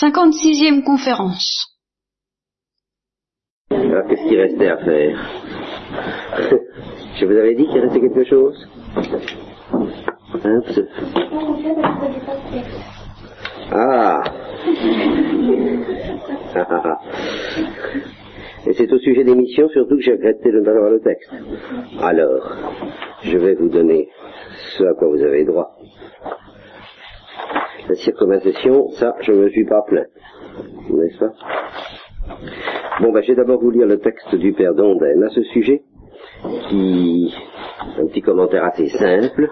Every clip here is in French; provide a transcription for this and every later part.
56e conférence. Alors, qu'est-ce qui restait à faire Je vous avais dit qu'il restait quelque chose Hein, Ah Ah, ah, ah. Et c'est au sujet des missions surtout que j'ai regretté de ne pas avoir le texte. Alors, je vais vous donner ce à quoi vous avez droit. La circonvallation, ça, je ne me suis pas plaint. N'est-ce pas? Bon, ben, je vais d'abord vous lire le texte du Père Dondaine à ce sujet, qui un petit commentaire assez simple,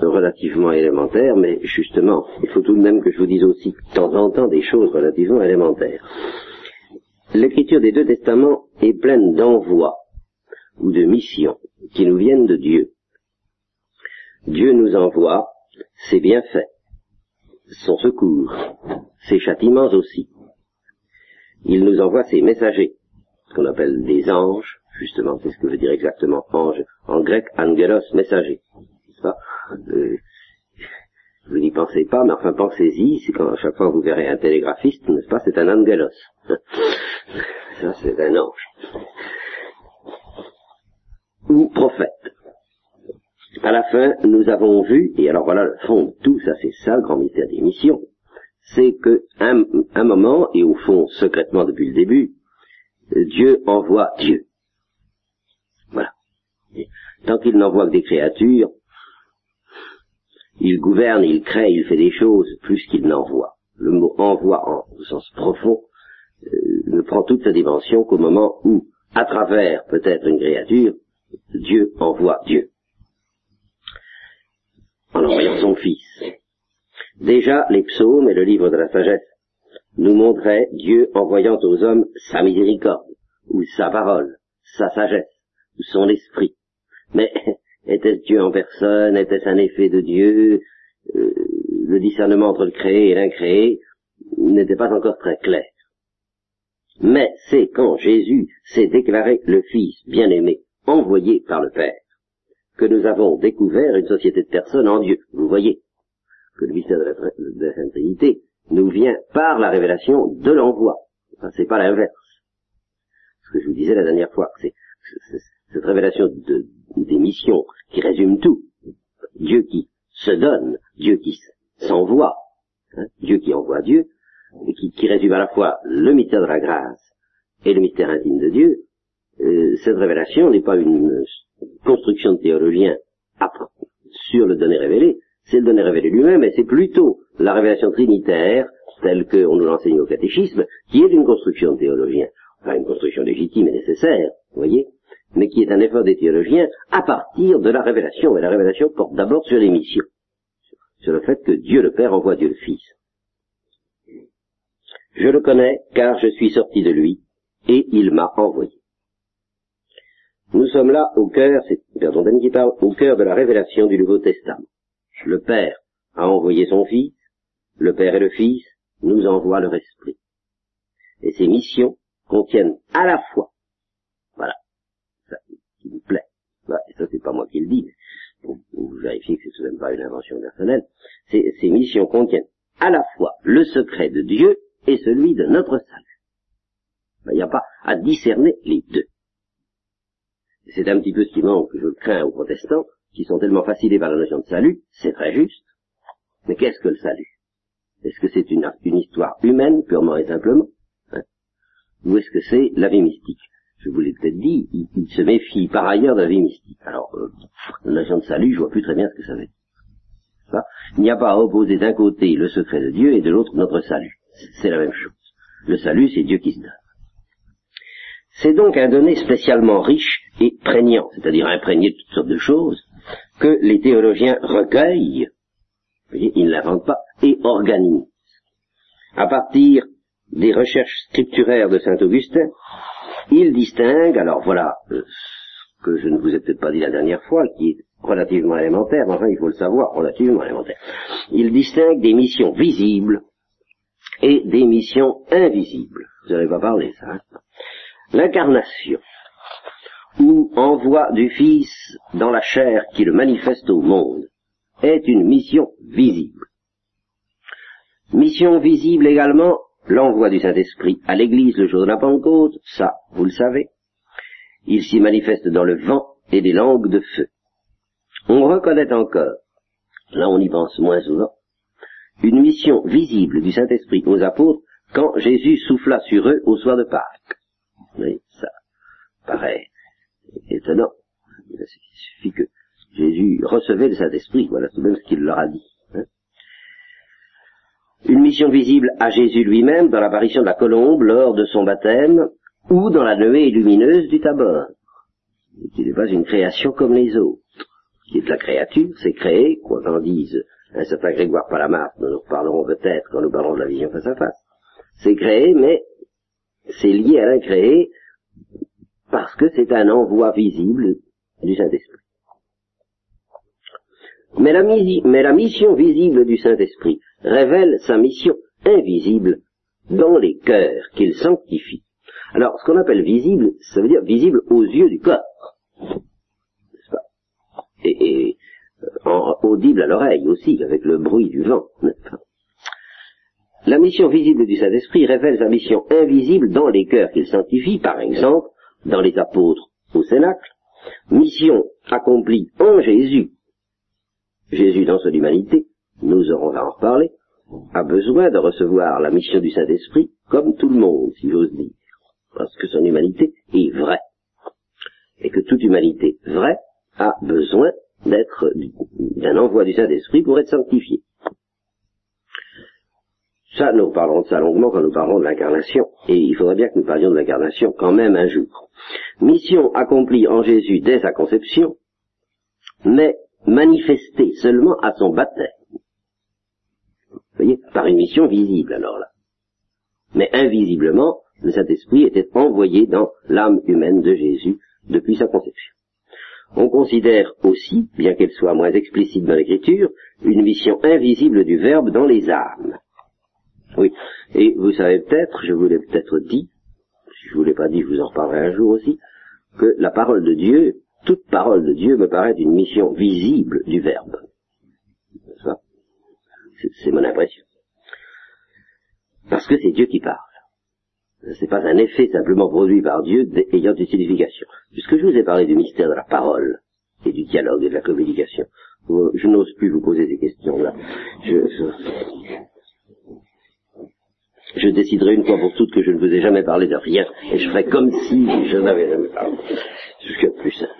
relativement élémentaire, mais justement, il faut tout de même que je vous dise aussi de temps en temps des choses relativement élémentaires. L'écriture des deux testaments est pleine d'envois ou de missions qui nous viennent de Dieu. Dieu nous envoie ses bienfaits, son secours, ses châtiments aussi. Il nous envoie ses messagers, ce qu'on appelle des anges, justement, c'est ce que veut dire exactement ange, en grec angelos, messager. n'est-ce pas? Euh, vous n'y pensez pas, mais enfin pensez-y, c'est quand à chaque fois vous verrez un télégraphiste, n'est-ce pas, c'est un angelos. Ça, c'est un ange. Ou prophète. À la fin, nous avons vu, et alors voilà le fond de tout, ça c'est ça le grand mystère des missions, c'est que un, un moment, et au fond secrètement depuis le début, Dieu envoie Dieu. Voilà. Tant qu'il n'envoie que des créatures, il gouverne, il crée, il fait des choses plus qu'il n'envoie. Le mot envoie en au sens profond euh, ne prend toute sa dimension qu'au moment où, à travers peut-être une créature, Dieu envoie Dieu. En envoyant son Fils. Déjà, les psaumes et le livre de la sagesse nous montraient Dieu envoyant aux hommes sa miséricorde, ou sa parole, sa sagesse, ou son esprit. Mais était-ce Dieu en personne? Était-ce un effet de Dieu? Euh, Le discernement entre le créé et l'incréé n'était pas encore très clair. Mais c'est quand Jésus s'est déclaré le Fils bien-aimé, envoyé par le Père, que nous avons découvert une société de personnes en Dieu. Vous voyez que le mystère de la, de Trinité nous vient par la révélation de l'envoi. Enfin, c'est pas l'inverse. Ce que je vous disais la dernière fois, c'est cette révélation de, des missions qui résume tout. Dieu qui se donne, Dieu qui s'envoie, hein, Dieu qui envoie Dieu, et qui, résume à la fois le mystère de la grâce et le mystère intime de Dieu, euh, cette révélation n'est pas une construction de théologien sur le donné révélé, c'est le donné révélé lui-même, et c'est plutôt la révélation trinitaire, telle qu'on nous l'enseigne au catéchisme, qui est une construction de théologien, enfin une construction légitime et nécessaire, vous voyez, mais qui est un effort des théologiens à partir de la révélation, et la révélation porte d'abord sur les missions, sur le fait que Dieu le Père envoie Dieu le Fils. Je le connais car je suis sorti de lui et il m'a envoyé. Nous sommes là au cœur, c'est Père qui parle, au cœur de la révélation du Nouveau Testament. Le Père a envoyé son Fils, le Père et le Fils nous envoient leur esprit. Et ces missions contiennent à la fois, voilà, ça qui me plaît, et ça c'est pas moi qui le dis, mais pour, pour vérifier que ce n'est même pas une invention personnelle, ces, ces missions contiennent à la fois le secret de Dieu et celui de notre salut. Ben, Il n'y a pas à discerner les deux. C'est un petit peu ce qui manque, je le crains, aux protestants, qui sont tellement fascinés par la notion de salut, c'est très juste. Mais qu'est-ce que le salut? Est-ce que c'est une, histoire humaine, purement et simplement? Hein? Ou est-ce que c'est la vie mystique? Je vous l'ai peut-être dit, il, se méfie par ailleurs de la vie mystique. Alors, euh, la notion de salut, je vois plus très bien ce que ça veut dire. Il n'y a pas à opposer d'un côté le secret de Dieu et de l'autre notre salut. C'est la même chose. Le salut, c'est Dieu qui se donne. C'est donc un donné spécialement riche et prégnant, c'est-à-dire imprégné de toutes sortes de choses, que les théologiens recueillent, vous voyez, ils ne l'inventent pas, et organisent. À partir des recherches scripturaires de saint Augustin, ils distinguent, alors voilà, euh, ce que je ne vous ai peut-être pas dit la dernière fois, qui est relativement élémentaire, mais enfin il faut le savoir, relativement élémentaire. Ils distinguent des missions visibles et des missions invisibles. Vous n'avez pas parlé ça. Hein L'incarnation, ou envoi du Fils dans la chair qui le manifeste au monde, est une mission visible. Mission visible également, l'envoi du Saint-Esprit à l'Église le jour de la Pentecôte, ça, vous le savez. Il s'y manifeste dans le vent et des langues de feu. On reconnaît encore, là on y pense moins souvent, une mission visible du Saint-Esprit aux apôtres quand Jésus souffla sur eux au soir de Pâques. Oui, ça paraît étonnant. Il suffit que Jésus recevait le Saint-Esprit, voilà tout de même ce qu'il leur a dit. Hein. Une mission visible à Jésus lui-même dans l'apparition de la colombe lors de son baptême ou dans la nuée lumineuse du Tabor, qui n'est pas une création comme les autres, qui est de la créature, c'est créé, quoi qu'en dise un certain Grégoire Palamas, dont nous reparlerons peut-être quand nous parlerons de la vision face à face. C'est créé, mais c'est lié à l'incréé parce que c'est un envoi visible du Saint-Esprit. Mais la, mission visible du Saint-Esprit révèle sa mission invisible dans les cœurs qu'il sanctifie. Alors, ce qu'on appelle visible, ça veut dire visible aux yeux du corps. N'est-ce pas? Et, et audible à l'oreille aussi, avec le bruit du vent. La mission visible du Saint-Esprit révèle sa mission invisible dans les cœurs qu'il sanctifie, par exemple, dans les apôtres au Cénacle, mission accomplie en Jésus. Jésus dans son humanité, nous aurons à en reparler, a besoin de recevoir la mission du Saint-Esprit comme tout le monde, si j'ose dire, parce que son humanité est vraie, et que toute humanité vraie a besoin d'être d'un envoi du Saint-Esprit pour être sanctifié. Ça, nous parlerons de ça longuement quand nous parlerons de l'incarnation, et il faudrait bien que nous parlions de l'incarnation quand même un jour. Mission accomplie en Jésus dès sa conception, mais manifestée seulement à son baptême. Vous voyez, par une mission visible alors là. Mais invisiblement, le Saint-Esprit était envoyé dans l'âme humaine de Jésus depuis sa conception on considère aussi, bien qu'elle soit moins explicite dans l'écriture, une mission invisible du Verbe dans les âmes. Oui, et vous savez peut-être, je vous l'ai peut-être dit, si je vous l'ai pas dit, je vous en reparlerai un jour aussi, que la parole de Dieu, toute parole de Dieu me paraît une mission visible du Verbe. C'est mon impression. Parce que c'est Dieu qui parle n'est pas un effet simplement produit par Dieu ayant une signification. Puisque je vous ai parlé du mystère de la parole et du dialogue et de la communication, je n'ose plus vous poser ces questions-là. Je, je, déciderai une fois pour toutes que je ne vous ai jamais parlé de rien, et je ferai comme si je n'avais jamais parlé. De plus simple.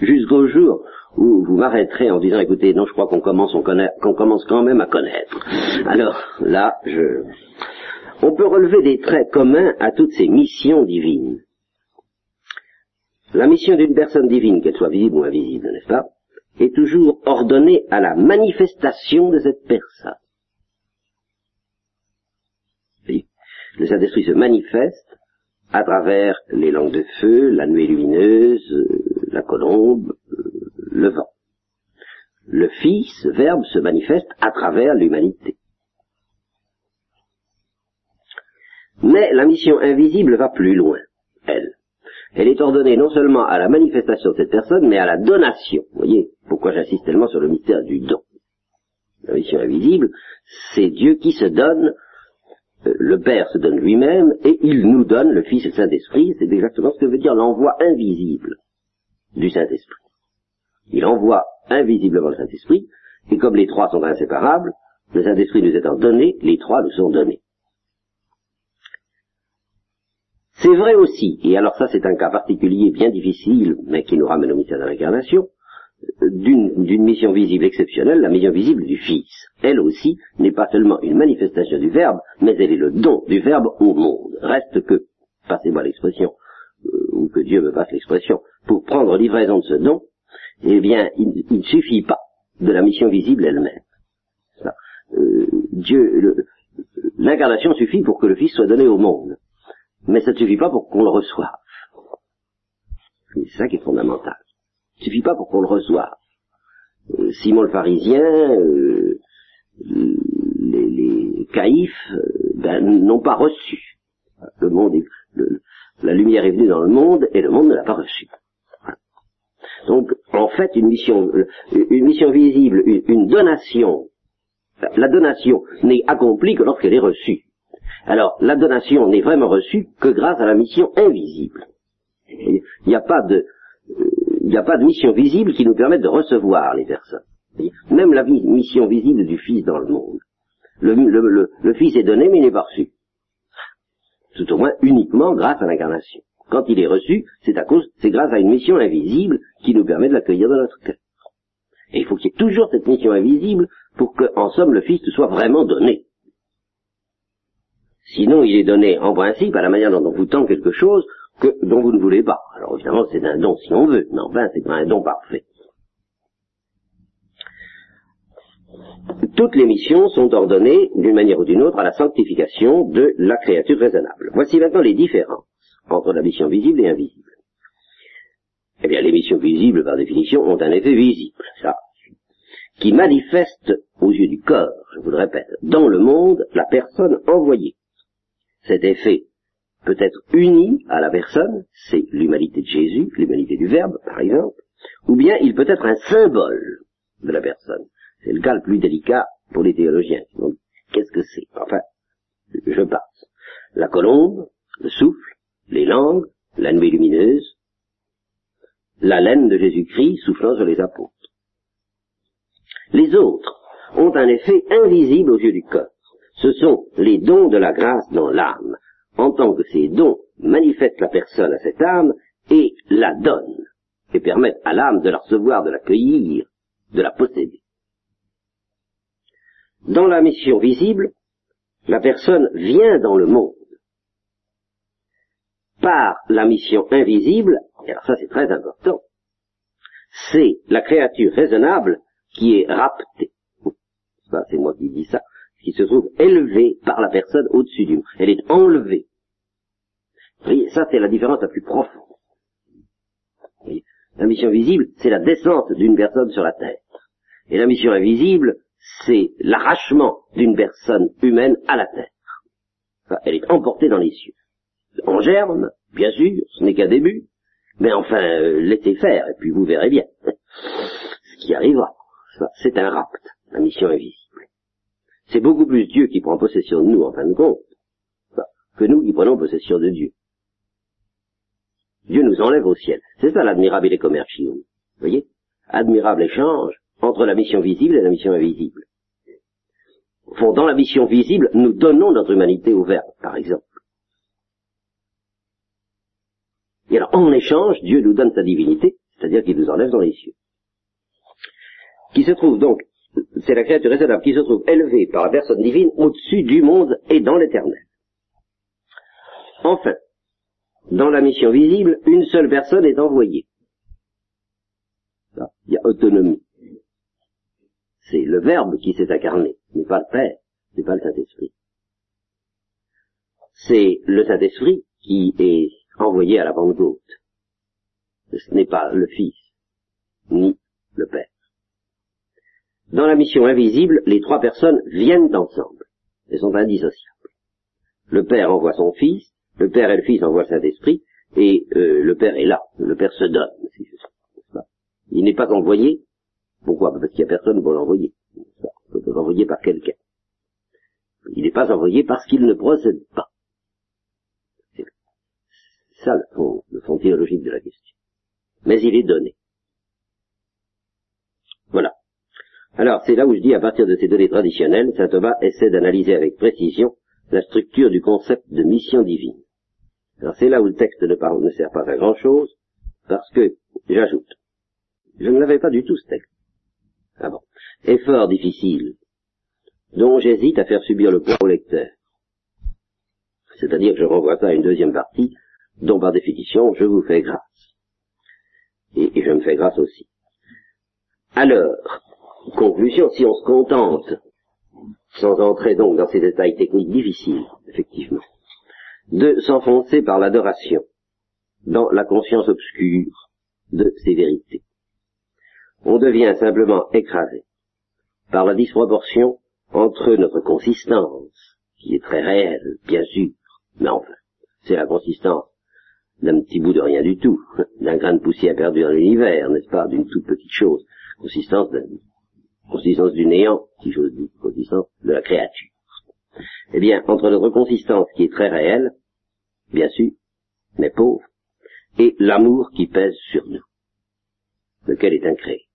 Jusqu'au jour où vous m'arrêterez en disant écoutez, non, je crois qu'on commence, qu'on commence quand même à connaître. Alors là, je, on peut relever des traits communs à toutes ces missions divines. La mission d'une personne divine, qu'elle soit visible ou invisible, n'est-ce pas, est toujours ordonnée à la manifestation de cette personne. Le Saint-Esprit se manifeste à travers les langues de feu, la nuée lumineuse, euh, la colombe, le vent. Le Fils, Verbe, se manifeste à travers l'humanité. Mais la mission invisible va plus loin, elle. Elle est ordonnée non seulement à la manifestation de cette personne, mais à la donation. Vous voyez pourquoi j'insiste tellement sur le mystère du don. La mission invisible, c'est Dieu qui se donne, euh, le Père se donne lui-même, et il nous donne le Fils et le Saint-Esprit. C'est exactement ce que veut dire l'envoi invisible du Saint-Esprit. Il envoie invisiblement le Saint-Esprit, et comme les trois sont inséparables, le Saint-Esprit nous étant donné, les trois nous sont donnés. C'est vrai aussi, et alors ça c'est un cas particulier bien difficile, mais qui nous ramène au mystère de l'incarnation, d'une mission visible exceptionnelle, la mission visible du Fils. Elle aussi n'est pas seulement une manifestation du Verbe, mais elle est le don du Verbe au monde. Reste que, passez-moi l'expression, euh, ou que Dieu me passe l'expression, pour prendre livraison de ce don, eh bien, il, ne suffit pas de la mission visible elle-même. Euh, Dieu, l'incarnation suffit pour que le Fils soit donné au monde, mais ça ne suffit pas pour qu'on le reçoive. C'est ça qui est fondamental. Ne suffit pas pour qu'on le reçoive. Euh, Simon le pharisien, euh, les, les caïfs, ben, n'ont pas reçu. Le monde, la lumière est venue dans le monde et le monde ne l'a pas reçu. Donc, en fait, une mission, une mission visible, une, donation La donation n'est accomplie que lorsqu'elle est reçue. Alors, la donation n'est vraiment reçue que grâce à la mission invisible. Il n'y a pas de, il n'y a pas de mission visible qui nous permette de recevoir les personnes. Même la mission visible du Fils dans le monde. Le, Fils est donné, mais il n'est pas reçu. Tout au moins uniquement grâce à l'incarnation. Quand il est reçu, c'est grâce à une mission invisible qui nous permet de l'accueillir dans notre cœur. Et il faut qu'il y ait toujours cette mission invisible pour que, en somme, le Fils soit vraiment donné. Sinon, il est donné en principe à la manière dont on vous tend quelque chose que, dont vous ne voulez pas. Alors évidemment, c'est un don si on veut, mais enfin, c'est pas un don parfait. Toutes les missions sont ordonnées d'une manière ou d'une autre à la sanctification de la créature raisonnable. Voici maintenant les différences entre la mission visible et invisible. Eh bien, les missions visibles, par définition, ont un effet visible, ça, qui manifeste aux yeux du corps, je vous le répète, dans le monde, la personne envoyée. Cet effet peut être uni à la personne, c'est l'humanité de Jésus, l'humanité du Verbe, par exemple, ou bien il peut être un symbole de la personne. C'est le cas le plus délicat pour les théologiens. Qu'est-ce que c'est? Enfin, je passe. La colombe, le souffle, les langues, la nuit lumineuse, la laine de Jésus-Christ soufflant sur les apôtres. Les autres ont un effet invisible aux yeux du corps. Ce sont les dons de la grâce dans l'âme, en tant que ces dons manifestent la personne à cette âme et la donnent, et permettent à l'âme de la recevoir, de l'accueillir, de la posséder. Dans la mission visible, la personne vient dans le monde. Par la mission invisible, alors ça c'est très important, c'est la créature raisonnable qui est raptée. C'est moi qui dis ça, qui se trouve élevée par la personne au-dessus du monde. Elle est enlevée. Voyez, ça c'est la différence la plus profonde. la mission visible, c'est la descente d'une personne sur la terre. Et la mission invisible, c'est l'arrachement d'une personne humaine à la terre. elle est emportée dans les cieux. En germe, bien sûr, ce n'est qu'un début, mais enfin, euh, laissez faire, et puis vous verrez bien ce qui arrivera. C'est un rapt, la mission invisible. C'est beaucoup plus Dieu qui prend possession de nous, en fin de compte, que nous qui prenons possession de Dieu. Dieu nous enlève au ciel. C'est ça l'admirable et. Vous voyez? Admirable échange entre la mission visible et la mission invisible. Dans la mission visible, nous donnons notre humanité au Verbe, par exemple. Et alors, en échange, Dieu nous donne sa divinité, c'est-à-dire qu'il nous enlève dans les cieux. Qui se trouve donc, c'est la créature raisonnable qui se trouve élevée par la personne divine au-dessus du monde et dans l'éternel. Enfin, dans la mission visible, une seule personne est envoyée. il y a autonomie. C'est le Verbe qui s'est incarné, n'est pas le Père, ce n'est pas le Saint-Esprit. C'est le Saint-Esprit qui est envoyé à la Pentecôte. Ce n'est pas le Fils, ni le Père. Dans la mission invisible, les trois personnes viennent ensemble. Elles sont indissociables. Le Père envoie son Fils, le Père et le Fils envoient Saint-Esprit, et euh, le Père est là. Le Père se donne. Il n'est pas envoyé. Pourquoi? Parce qu'il n'y a personne pour l'envoyer. Il peut être envoyé par quelqu'un. Il n'est pas envoyé parce qu'il ne procède pas. C'est ça le fond, le fond théologique de la question. Mais il est donné. Voilà. Alors, c'est là où je dis, à partir de ces données traditionnelles, saint Thomas essaie d'analyser avec précision la structure du concept de mission divine. Alors c'est là où le texte ne, sert pas à grand chose, parce que, j'ajoute, je ne l'avais pas du tout ce texte. Ah bon. Effort difficile, dont j'hésite à faire subir le poids au lecteur. C'est-à-dire que je renvoie ça à une deuxième partie, dont par définition je vous fais grâce. Et je me fais grâce aussi. Alors, conclusion, si on se contente, sans entrer donc dans ces détails techniques difficiles, effectivement, de s'enfoncer par l'adoration dans la conscience obscure de ces vérités. On devient simplement écrasé par la disproportion entre notre consistance, qui est très réelle, bien sûr, mais enfin, c'est la consistance d'un petit bout de rien du tout, d'un grain de poussière perdu dans l'univers, n'est-ce pas, d'une toute petite chose, consistance consistance du néant, si j'ose dire, consistance de la créature. Eh bien, entre notre consistance qui est très réelle, bien sûr, mais pauvre, et l'amour qui pèse sur nous, lequel est incréé.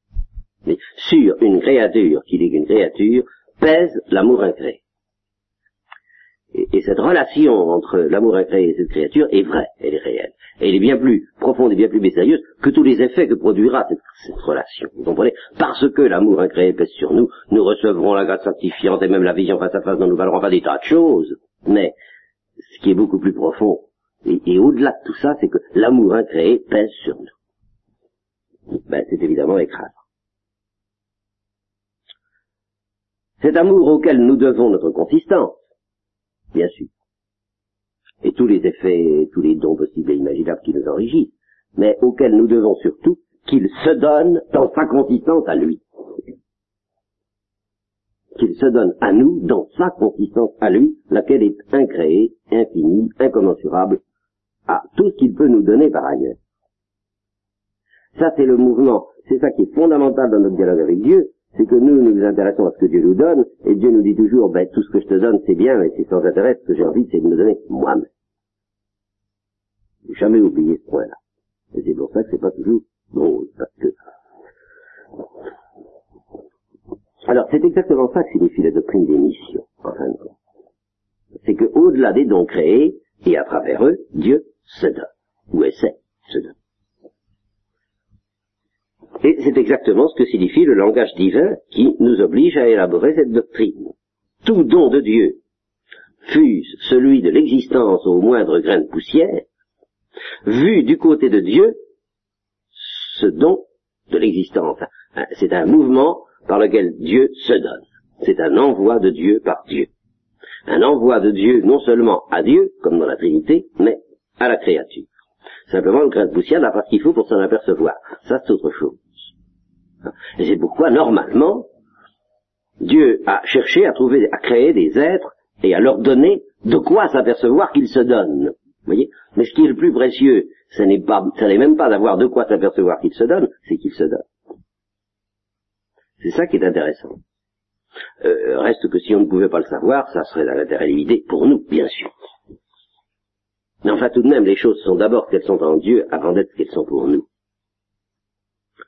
Mais sur une créature qui n'est qu'une créature, pèse l'amour incréé. Et, cette relation entre l'amour incréé et cette créature est vraie, elle est réelle. Et elle est bien plus profonde et bien plus mystérieuse que tous les effets que produira cette, relation. Vous comprenez? Parce que l'amour incréé pèse sur nous, nous recevrons la grâce sanctifiante et même la vision face à face dont nous parlerons pas des tas de choses. Mais ce qui est beaucoup plus profond, et, au-delà de tout ça, c'est que l'amour incréé pèse sur nous. Ben, c'est évidemment écrasant. Cet amour auquel nous devons notre consistance, bien sûr. Et tous les effets, tous les dons possibles et imaginables qui nous enrichissent, mais auxquels nous devons surtout qu'il se donne dans sa consistance à lui. Qu'il se donne à nous dans sa consistance à lui, laquelle est incréée, infinie, incommensurable à tout ce qu'il peut nous donner par ailleurs. Ça, c'est le mouvement, c'est ça qui est fondamental dans notre dialogue avec Dieu, c'est que nous, nous nous intéressons à ce que Dieu nous donne, et Dieu nous dit toujours, ben, tout ce que je te donne, c'est bien, mais c'est sans intérêt, ce que j'ai envie, c'est de me donner moi-même. Jamais oublié ce point-là. Et c'est pour ça que c'est pas toujours drôle, parce que... Alors, c'est exactement ça que signifie la doctrine des missions, en fin de compte. C'est que, au-delà des dons créés, et à travers eux, Dieu se donne, ou essaie de se donner. Et c'est exactement ce que signifie le langage divin qui nous oblige à élaborer cette doctrine. Tout don de Dieu, fût celui de l'existence au moindre grain de poussière, vu du côté de Dieu, ce don de l'existence, hein, c'est un mouvement par lequel Dieu se donne. C'est un envoi de Dieu par Dieu. Un envoi de Dieu non seulement à Dieu, comme dans la Trinité, mais à la créature. Simplement, le grain de poussière n'a pas ce qu'il faut pour s'en apercevoir. Ça, c'est autre chose. Et c'est pourquoi, normalement, Dieu a cherché à trouver, à créer des êtres et à leur donner de quoi s'apercevoir qu'ils se donnent. Voyez? Mais ce qui est le plus précieux, ce n'est pas, ce n'est même pas d'avoir de quoi s'apercevoir qu'ils se donnent, c'est qu'ils se donnent. C'est ça qui est intéressant. Euh, reste que si on ne pouvait pas le savoir, ça serait dans l'intérêt limité pour nous, bien sûr. Mais enfin, tout de même, les choses sont d'abord qu'elles sont en Dieu avant d'être qu'elles sont pour nous.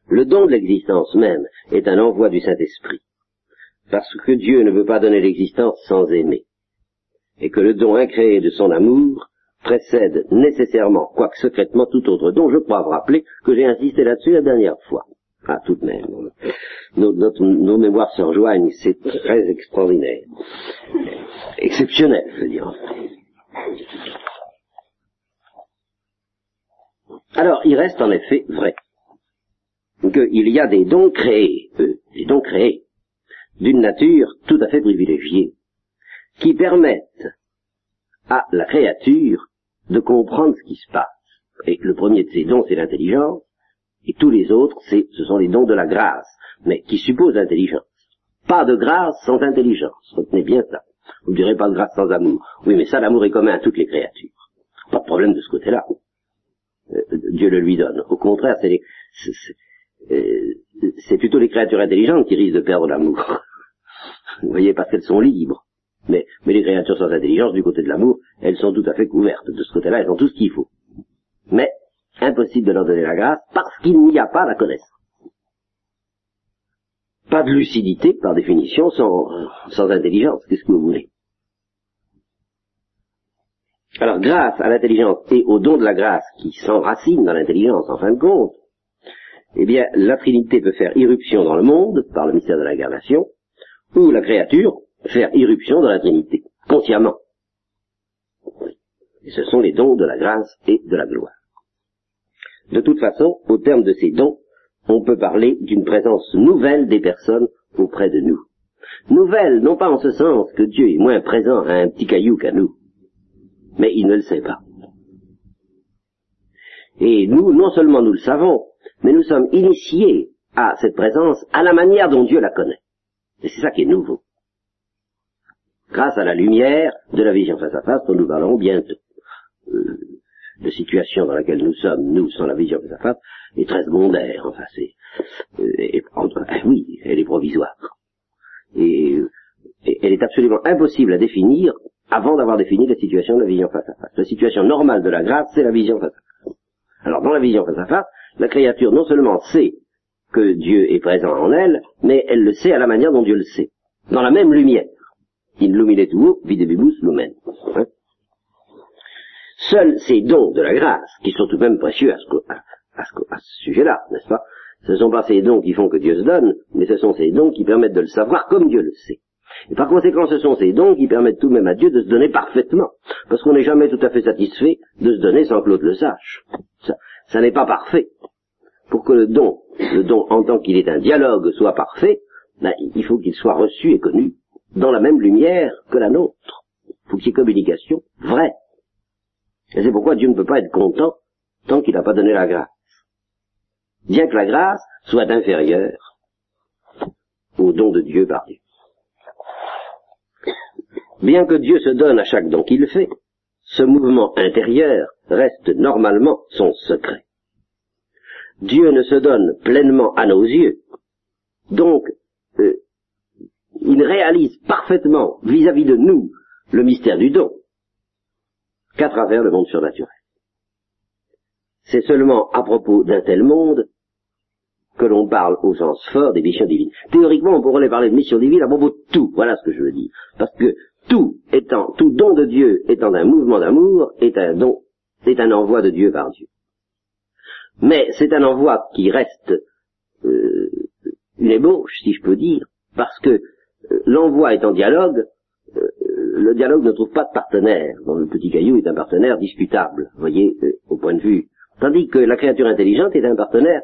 Le don de l'existence même est un envoi du Saint-Esprit, parce que Dieu ne veut pas donner l'existence sans aimer, et que le don incréé de son amour précède nécessairement, quoique secrètement, tout autre don. Je crois vous rappeler que j'ai insisté là-dessus la dernière fois. Ah, tout de même. Nos, nos mémoires se rejoignent, c'est très extraordinaire. Exceptionnel, je veux dire. Alors, il reste en effet vrai qu'il y a des dons créés, des dons créés, d'une nature tout à fait privilégiée, qui permettent à la créature de comprendre ce qui se passe. Et le premier de ces dons, c'est l'intelligence, et tous les autres, ce sont les dons de la grâce, mais qui supposent l'intelligence. Pas de grâce sans intelligence, retenez bien ça. Vous ne direz pas de grâce sans amour. Oui, mais ça, l'amour est commun à toutes les créatures. Pas de problème de ce côté-là. Euh, Dieu le lui donne. Au contraire, c'est euh, c'est plutôt les créatures intelligentes qui risquent de perdre l'amour. Vous voyez, parce qu'elles sont libres. Mais, mais les créatures sans intelligence, du côté de l'amour, elles sont tout à fait couvertes. De ce côté-là, elles ont tout ce qu'il faut. Mais, impossible de leur donner la grâce parce qu'il n'y a pas la connaissance. Pas de lucidité, par définition, sans, sans intelligence. Qu'est-ce que vous voulez? Alors, grâce à l'intelligence et au don de la grâce qui s'enracine dans l'intelligence, en fin de compte, eh bien, la Trinité peut faire irruption dans le monde, par le mystère de l'incarnation, ou la créature faire irruption dans la Trinité, consciemment. Et ce sont les dons de la grâce et de la gloire. De toute façon, au terme de ces dons, on peut parler d'une présence nouvelle des personnes auprès de nous. Nouvelle, non pas en ce sens que Dieu est moins présent à un petit caillou qu'à nous, mais il ne le sait pas. Et nous, non seulement nous le savons, mais nous sommes initiés à cette présence à la manière dont Dieu la connaît. Et c'est ça qui est nouveau. Grâce à la lumière de la vision face à face dont nous parlerons bientôt. Euh, la situation dans laquelle nous sommes, nous, sans la vision face à face, est très secondaire. Enfin, c'est... Euh, oui, elle est provisoire. et elle est absolument impossible à définir avant d'avoir défini la situation de la vision face à face. La situation normale de la grâce, c'est la vision face à face. Alors dans la vision face à face, la créature non seulement sait que Dieu est présent en elle, mais elle le sait à la manière dont Dieu le sait. Dans la même lumière. In lumine tuo, videbibus lumen. Hein? Seuls ces dons de la grâce, qui sont tout de même précieux à ce, à ce, à ce sujet-là, n'est-ce pas? Ce ne sont pas ces dons qui font que Dieu se donne, mais ce sont ces dons qui permettent de le savoir comme Dieu le sait. Et par conséquent, ce sont ces dons qui permettent tout de même à Dieu de se donner parfaitement. Parce qu'on n'est jamais tout à fait satisfait de se donner sans que l'autre le sache. Ça, n'est pas parfait. Pour que le don, le don en tant qu'il est un dialogue, soit parfait, ben, il faut qu'il soit reçu et connu dans la même lumière que la nôtre. Il faut qu'il y ait communication vraie. Et c'est pourquoi Dieu ne peut pas être content tant qu'il n'a pas donné la grâce. Bien que la grâce soit inférieure au don de Dieu par Dieu. Bien que Dieu se donne à chaque don qu'il fait, ce mouvement intérieur reste normalement son secret. Dieu ne se donne pleinement à nos yeux, donc euh, il réalise parfaitement vis-à-vis de nous le mystère du don qu'à travers le monde surnaturel. C'est seulement à propos d'un tel monde que l'on parle au sens fort des missions divines. Théoriquement, on pourrait parler de missions divines à propos de tout. Voilà ce que je veux dire. Parce que tout étant, tout don de Dieu étant un mouvement d'amour, est un don, est un envoi de Dieu par Dieu. Mais c'est un envoi qui reste euh, une ébauche, si je peux dire, parce que euh, l'envoi est en dialogue, euh, le dialogue ne trouve pas de partenaire. Dans le petit caillou est un partenaire discutable, voyez, au point de vue. Tandis que la créature intelligente est un partenaire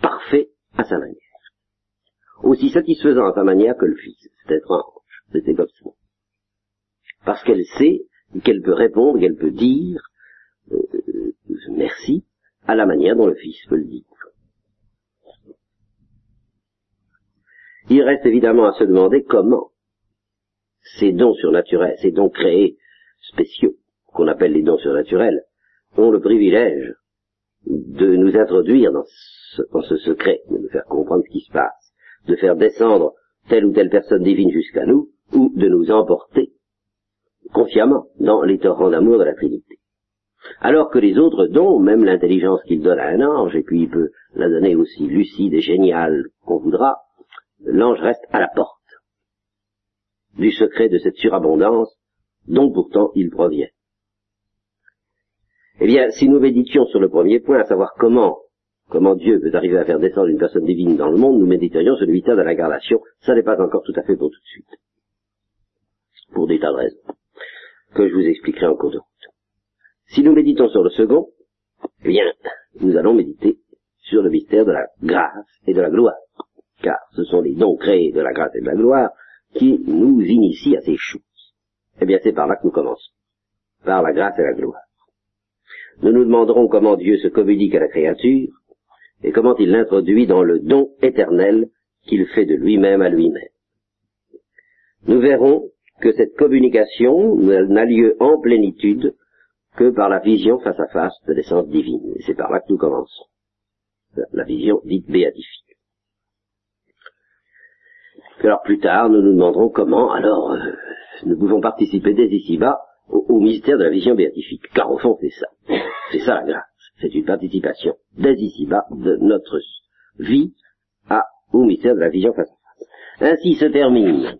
parfait à sa manière. Aussi satisfaisant à sa manière que le Fils. C'est étrange. C'était comme. Parce qu'elle sait qu'elle peut répondre, qu'elle peut dire euh, merci à la manière dont le Fils peut le dire. Il reste évidemment à se demander comment ces dons surnaturels, ces dons créés spéciaux, qu'on appelle les dons surnaturels, ont le privilège de nous introduire dans ce secret, de nous faire comprendre ce qui se passe, de faire descendre telle ou telle personne divine jusqu'à nous, ou de nous emporter consciemment dans les torrents d'amour de la Trinité. Alors que les autres dons, même l'intelligence qu'il donne à un ange, et puis il peut la donner aussi lucide et géniale qu'on voudra, l'ange reste à la porte du secret de cette surabondance dont pourtant il provient. Eh bien, si nous méditions sur le premier point, à savoir comment, comment Dieu peut arriver à faire descendre une personne divine dans le monde, nous méditerions sur le mystère de l'incarnation. Ça n'est pas encore tout à fait pour tout de suite. Pour des tas de raisons, que je vous expliquerai en cours de route. Si nous méditons sur le second, eh bien, nous allons méditer sur le mystère de la grâce et de la gloire. Car ce sont les dons créés de la grâce et de la gloire qui nous initient à ces choses. Eh bien, c'est par là que nous commençons. Par la grâce et la gloire. Nous nous demanderons comment Dieu se communique à la créature et comment il l'introduit dans le don éternel qu'il fait de lui-même à lui-même. Nous verrons que cette communication n'a lieu en plénitude que par la vision face à face de l'essence divine. C'est par là que nous commençons. La vision dite béatifique. Alors plus tard, nous nous demanderons comment, alors, euh, nous pouvons participer dès ici-bas au, au, mystère de la vision béatifique. Car au fond, c'est ça. C'est ça la grâce. C'est une participation dès ici-bas de notre vie à, au mystère de la vision face à face. Ainsi se termine.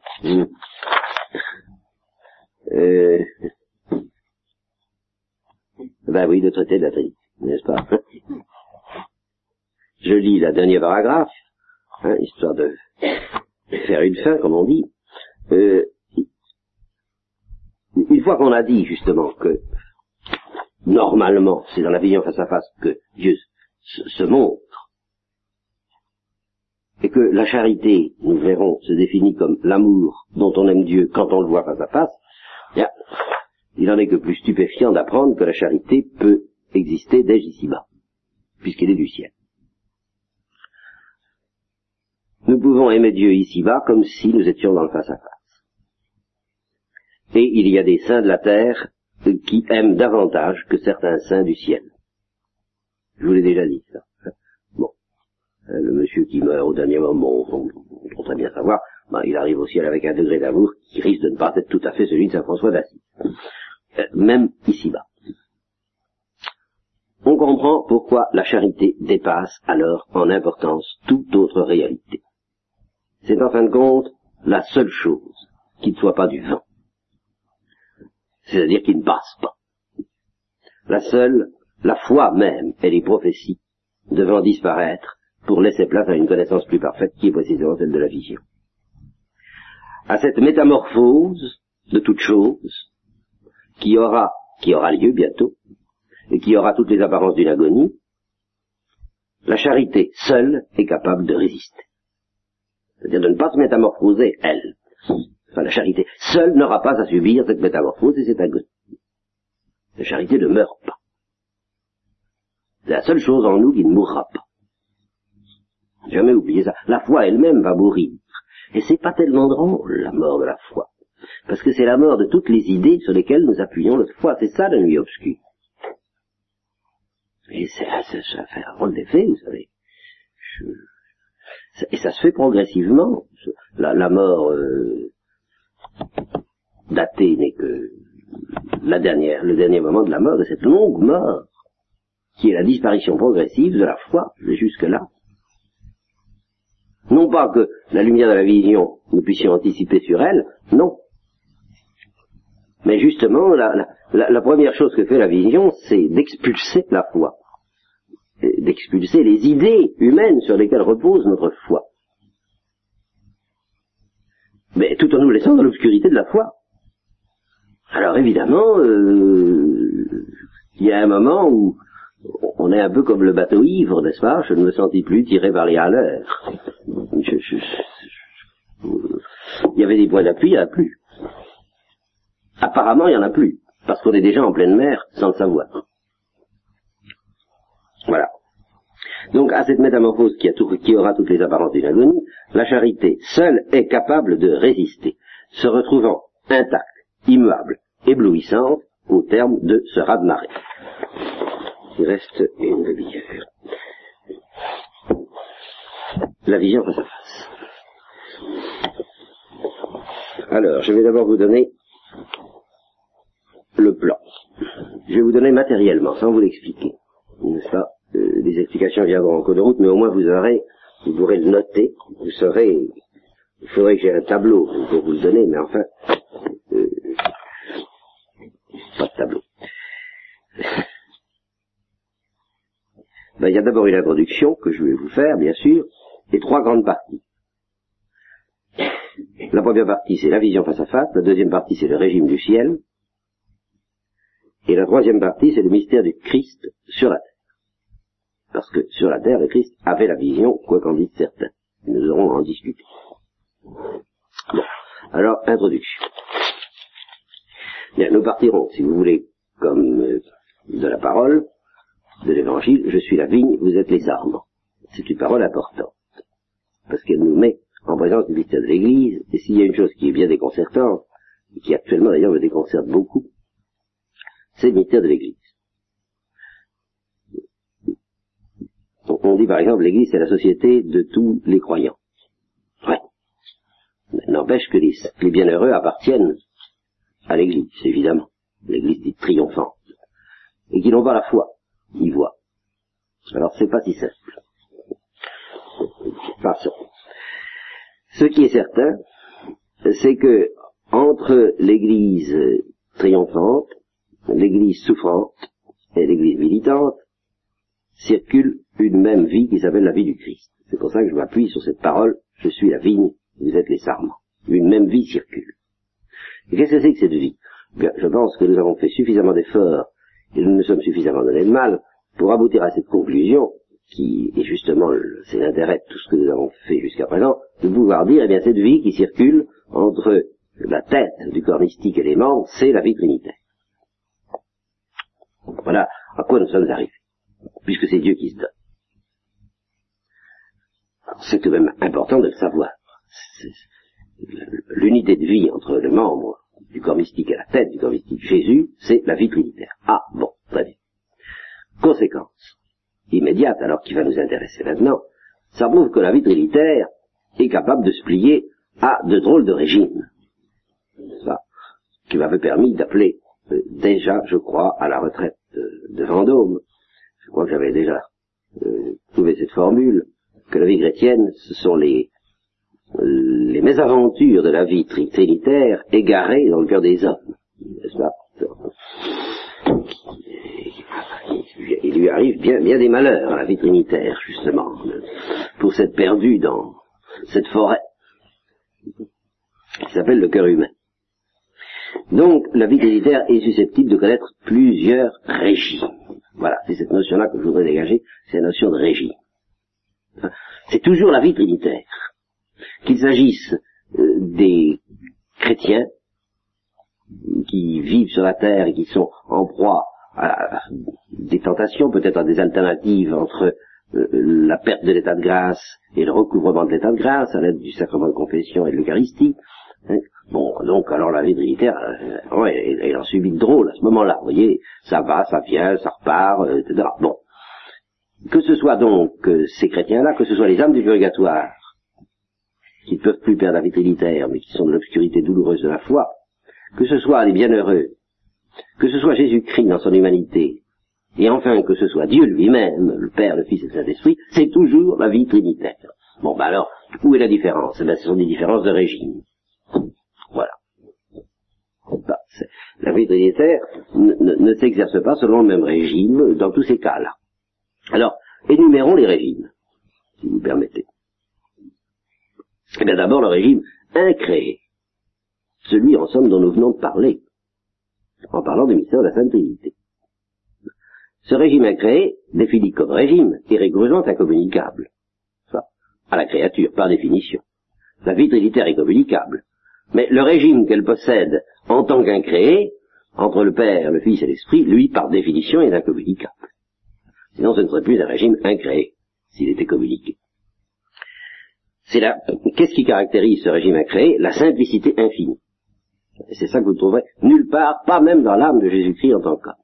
Euh, ben oui, le traité de la n'est-ce pas? Je lis la dernière paragraphe, hein, histoire de faire une fin, comme on dit. Euh, une fois qu'on a dit justement que normalement c'est dans la vision face à face que Dieu se montre et que la charité, nous verrons, se définit comme l'amour dont on aime Dieu quand on le voit face à face, il n'en est que plus stupéfiant d'apprendre que la charité peut exister dès ici-bas, puisqu'elle est du ciel. Nous pouvons aimer Dieu ici-bas comme si nous étions dans le face-à-face. Et il y a des saints de la terre qui aiment davantage que certains saints du ciel. Je vous l'ai déjà dit, ça. Bon. Le monsieur qui meurt au dernier moment, on peut très bien savoir, ben, il arrive au ciel avec un degré d'amour qui risque de ne pas être tout à fait celui de Saint François d'Assise. Euh, même ici-bas. On comprend pourquoi la charité dépasse alors en importance toute autre réalité. C'est en fin de compte la seule chose qui ne soit pas du vent. C'est-à-dire qui ne passe pas. La seule, la foi même et les prophéties devant disparaître pour laisser place à une connaissance plus parfaite qui est précisément celle de la vision. À cette métamorphose de toute chose qui aura, qui aura lieu bientôt, et qui aura toutes les apparences d'une agonie, la charité seule est capable de résister. C'est-à-dire de ne pas se métamorphoser, elle. Enfin, la charité seule n'aura pas à subir cette métamorphose et cette agonie. La charité ne meurt pas. C'est la seule chose en nous qui ne mourra pas. Jamais oublier ça. La foi elle-même va mourir. Et c'est pas tellement drôle, la mort de la foi. Parce que c'est la mort de toutes les idées sur lesquelles nous appuyons notre foi. C'est ça la nuit obscure. Et ça, ça, fait un rôle d'effet, vous savez. et ça se fait progressivement. La, mort euh, datée n'est que la dernière, le dernier moment de la mort, de cette longue mort, qui est la disparition progressive de la foi, jusque-là. Non pas que la lumière de la vision, nous puissions anticiper sur elle, non. Mais justement, la, première chose que fait la vision, c'est d'expulser la foi, d'expulser les idées humaines sur lesquelles repose notre foi. Mais tout en nous laissant dans l'obscurité de la foi. Alors évidemment, euh, il y a un moment où on est un peu comme le bateau ivre, n'est-ce pas? Je ne me sentis plus tiré par les haleurs. il y avait des points d'appui, il n'y en a plus. Apparemment, il n'y en a plus, parce qu'on est déjà en pleine mer sans le savoir. Voilà. Donc, à cette métamorphose qui, aura toutes les apparences d'une agonie, la charité seule est capable de résister, se retrouvant intacte, immuable, éblouissante, au terme de ce raz-de-marée. Il reste une demi-heure. La vision face à face. Alors, je vais d'abord vous donner le plan. Je vais vous donner matériellement, sans vous l'expliquer. N'est-ce pas? Euh, Les explications viendront en cours de route, mais au moins vous aurez, vous pourrez le noter, vous saurez, il faudrait que j'ai un tableau pour vous le donner, mais enfin, euh, pas de tableau. Ben, il y a d'abord une introduction que je vais vous faire, bien sûr, et trois grandes parties. La première partie, c'est la vision face à face. La deuxième partie, c'est le régime du ciel. Et la troisième partie, c'est le mystère du Christ sur la terre. Parce que sur la terre, le Christ avait la vision, quoi qu'en disent certains. Nous aurons à en discuter. Bon. Alors, introduction. Bien, nous partirons, si vous voulez, comme euh, de la parole, de l'évangile, je suis la vigne, vous êtes les arbres. C'est une parole importante. Parce qu'elle nous met en présence du mystère de l'Église, et s'il y a une chose qui est bien déconcertante, et qui actuellement d'ailleurs me déconcerte beaucoup, c'est le mystère de l'Église. On dit par exemple l'Église c'est la société de tous les croyants. Ouais. N'empêche que les, les bienheureux appartiennent à l'Église, évidemment. L'Église dit triomphante. Et qui n'ont pas la foi, ils voient. Alors c'est pas si simple. Passons. Ce qui est certain, c'est que entre l'Église triomphante, l'Église souffrante et l'Église militante, circule une même vie qui s'appelle la vie du Christ. C'est pour ça que je m'appuie sur cette parole, je suis la vigne, vous êtes les sarments. Une même vie circule. Et qu'est-ce que c'est que cette vie? Bien, je pense que nous avons fait suffisamment d'efforts et nous nous sommes suffisamment donné de mal pour aboutir à cette conclusion, qui est justement c'est l'intérêt de tout ce que nous avons fait jusqu'à présent, de pouvoir dire, eh bien, cette vie qui circule entre la tête du corps mystique et les membres, c'est la vie trinitaire. Voilà à quoi nous sommes arrivés, puisque c'est Dieu qui se donne. C'est tout de même important de le savoir. L'unité de vie entre les membres du corps mystique et la tête du corps mystique Jésus, c'est la vie trinitaire. Ah, bon, très bien. Conséquence immédiate, alors qui va nous intéresser maintenant, ça prouve que la vie trinitaire est capable de se plier à de drôles de régimes. Ça, qui m'avait permis d'appeler euh, déjà, je crois, à la retraite de, Vendôme. Je crois que j'avais déjà euh, trouvé cette formule, que la vie chrétienne, ce sont les, les mésaventures de la vie trinitaire égarées dans le cœur des hommes. Il lui arrive bien, des malheurs à la vie trinitaire, justement, pour s'être perdu dans cette forêt qui s'appelle le cœur humain. Donc, la vie trinitaire est susceptible de connaître plusieurs régimes. Voilà, c'est cette notion-là que je voudrais dégager, c'est la notion de régime. C'est toujours la vie trinitaire. Qu'il s'agisse euh, des chrétiens qui vivent sur la terre et qui sont en proie à des tentations, peut-être à des alternatives entre euh, la perte de l'état de grâce et le recouvrement de l'état de grâce à l'aide du sacrement de confession et de l'Eucharistie. Hein. Bon, donc alors la vie trinitaire, euh, ouais, elle, en subit de drôle à ce moment-là. Vous voyez, ça va, ça vient, ça repart, euh, etc. Bon, que ce soit donc ces chrétiens-là, que ce soit les âmes du purgatoire, qui ne peuvent plus perdre la vie trinitaire, mais qui sont de l'obscurité douloureuse de la foi, que ce soit les bienheureux, que ce soit Jésus-Christ dans son humanité, et enfin que ce soit Dieu lui-même, le Père, le Fils et le Saint-Esprit, c'est toujours la vie trinitaire. Bon, ben alors, où est la différence? Eh ben, Ce sont des différences de régime. Voilà. Ben, la vie trinitaire ne, s'exerce pas selon le même régime dans tous ces cas-là. Alors, énumérons les régimes, si vous permettez. Eh bien d'abord le régime incréé, celui en somme dont nous venons de parler, en parlant du mystère de la Sainte Trinité. Ce régime incréé, défini comme régime, est rigoureusement incommunicable. Ça, à la créature, par définition. La vie trinitaire est communicable. Mais le régime qu'elle possède en tant qu'incréé, entre le Père, le Fils et l'Esprit, lui, par définition, est incommunicable. Sinon, ce ne serait plus un régime incréé, s'il était communiqué. C'est là, qu'est-ce qui caractérise ce régime incréé La simplicité infinie. C'est ça que vous trouverez nulle part, pas même dans l'âme de Jésus-Christ en tant qu'homme.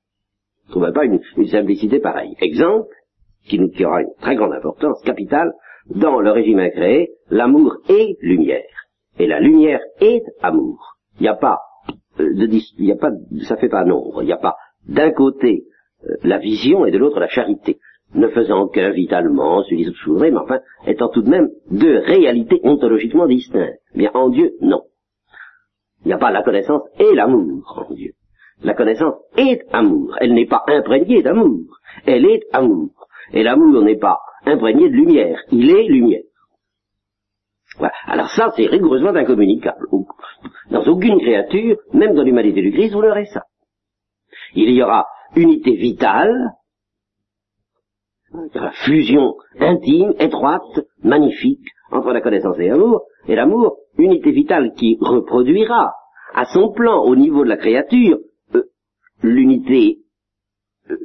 Vous ne trouverez pas une, simplicité pareille. Exemple, qui, qui aura une très grande importance, capitale, dans le régime incréé, l'amour est lumière. Et la lumière est amour. Il n'y a pas euh, de, il a pas, ça fait pas nombre. Il n'y a pas d'un côté euh, la vision et de l'autre la charité, ne faisant qu'un vitalement, celui voudrais, mais enfin, étant tout de même deux réalités ontologiquement distinctes. Bien, en Dieu, non. Il n'y a pas la connaissance et l'amour en Dieu. La connaissance est amour. Elle n'est pas imprégnée d'amour. Elle est amour. Et l'amour n'est pas imprégné de lumière. Il est lumière. Voilà. Alors ça, c'est rigoureusement incommunicable. Dans aucune créature, même dans l'humanité du Christ, vous l'aurez ça. Il y aura unité vitale, la fusion intime, étroite, magnifique, entre la connaissance et l'amour, et l'amour, unité vitale qui reproduira à son plan au niveau de la créature euh, l'unité euh,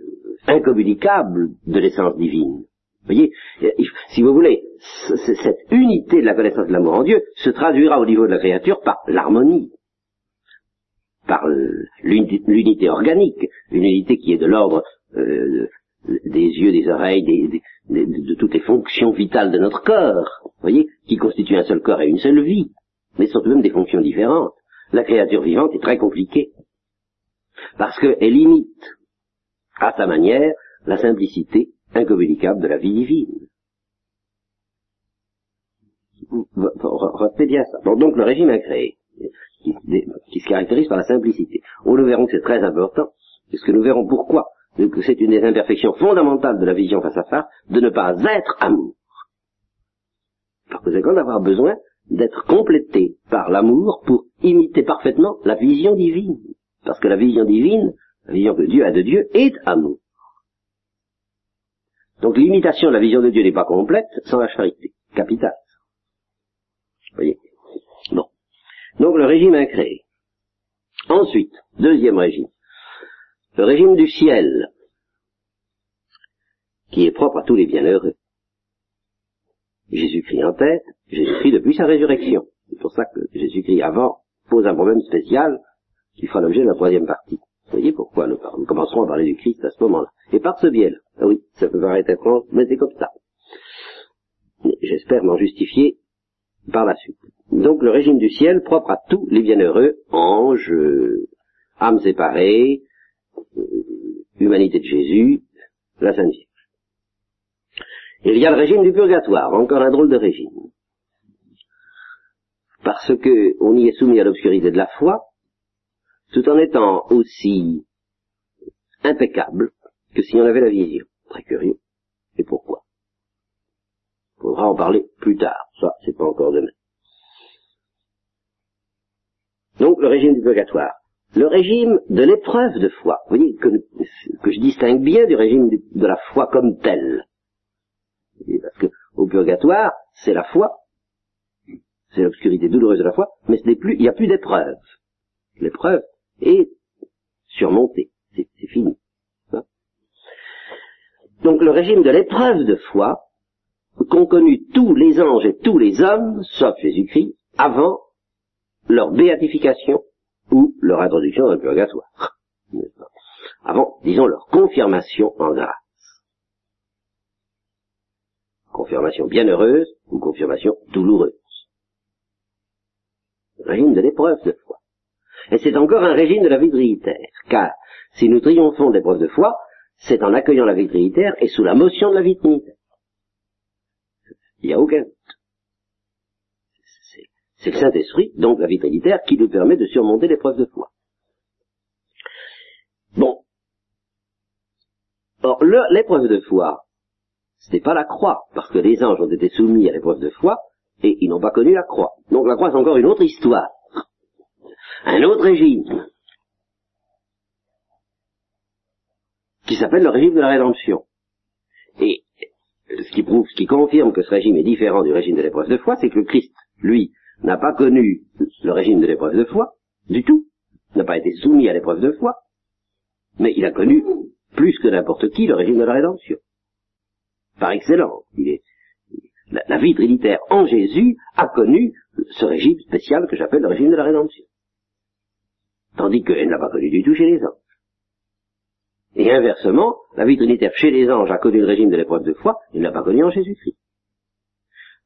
incommunicable de l'essence divine. Vous voyez, euh, si vous voulez, cette unité de la connaissance de l'amour en Dieu se traduira au niveau de la créature par l'harmonie, par l'unité organique, une unité qui est de l'ordre des yeux, des oreilles, des, de, toutes les fonctions vitales de notre corps, voyez, qui constituent un seul corps et une seule vie, mais sont tout de même des fonctions différentes. La créature vivante est très compliquée, parce qu'elle imite, à sa manière, la simplicité incommunicable de la vie divine. Retenez bien ça. donc le régime incréé, qui, qui se caractérise par la simplicité. On le verra que c'est très important, puisque nous verrons pourquoi que c'est une des imperfections fondamentales de la vision face à face, de ne pas être amour. Par conséquent, d'avoir besoin d'être complété par l'amour pour imiter parfaitement la vision divine. Parce que la vision divine, la vision que Dieu a de Dieu, est amour. Donc l'imitation de la vision de Dieu n'est pas complète sans la charité. Capitale. Vous voyez? Bon. Donc le régime incréé. Ensuite, deuxième régime. Le régime du ciel, qui est propre à tous les bienheureux. Jésus-Christ en tête, Jésus-Christ depuis sa résurrection. C'est pour ça que Jésus-Christ avant pose un problème spécial qui fera l'objet de la troisième partie. Vous voyez pourquoi nous, commencerons à parler du Christ à ce moment-là. Et par ce biais-là. Ah oui, ça peut paraître étrange, mais c'est comme ça. J'espère m'en justifier par la suite. Donc le régime du ciel propre à tous les bienheureux, anges, âmes séparées, humanité de Jésus, la Sainte Vierge. Il y a le régime du purgatoire, encore un drôle de régime. Parce que on y est soumis à l'obscurité de la foi, tout en étant aussi impeccable que si on avait la vision. Très curieux. Et pourquoi? Il faudra en parler plus tard. Ça, c'est pas encore demain. Donc, le régime du purgatoire. Le régime de l'épreuve de foi. Vous voyez que, je distingue bien du régime de la foi comme tel. Parce que au purgatoire, c'est la foi, c'est l'obscurité douloureuse de la foi, mais ce n'est plus, il n'y a plus d'épreuve. L'épreuve est surmontée, c'est fini. Hein? Donc le régime de l'épreuve de foi qu'ont connu tous les anges et tous les hommes, sauf Jésus-Christ, avant leur béatification ou leur introduction dans le purgatoire. Avant, disons, leur confirmation en grâce. Confirmation bienheureuse ou confirmation douloureuse. Régime de l'épreuve de foi. Et c'est encore un régime de la vie trinitaire, car si nous triomphons de l'épreuve de foi, c'est en accueillant la vie trinitaire et sous la motion de la vie trinitaire. Il n'y a aucun doute. C'est le Saint-Esprit, donc la vie trinitaire, qui nous permet de surmonter l'épreuve de foi. Bon. Or, l'épreuve de foi, ce n'est pas la croix, parce que les anges ont été soumis à l'épreuve de foi, et ils n'ont pas connu la croix. Donc la croix, c'est encore une autre histoire. Un autre régime. Qui s'appelle le régime de la rédemption. Et ce qui prouve, ce qui confirme que ce régime est différent du régime de l'épreuve de foi, c'est que le Christ, lui, n'a pas connu le régime de l'épreuve de foi, du tout, n'a pas été soumis à l'épreuve de foi, mais il a connu, plus que n'importe qui, le régime de la rédemption. Par excellence, la, vie trinitaire en Jésus a connu ce régime spécial que j'appelle le régime de la rédemption. Tandis qu'elle n'a pas connu du tout chez les anges. Et inversement, la vie trinitaire chez les anges a connu le régime de l'épreuve de foi, il n'a pas connu en Jésus-Christ.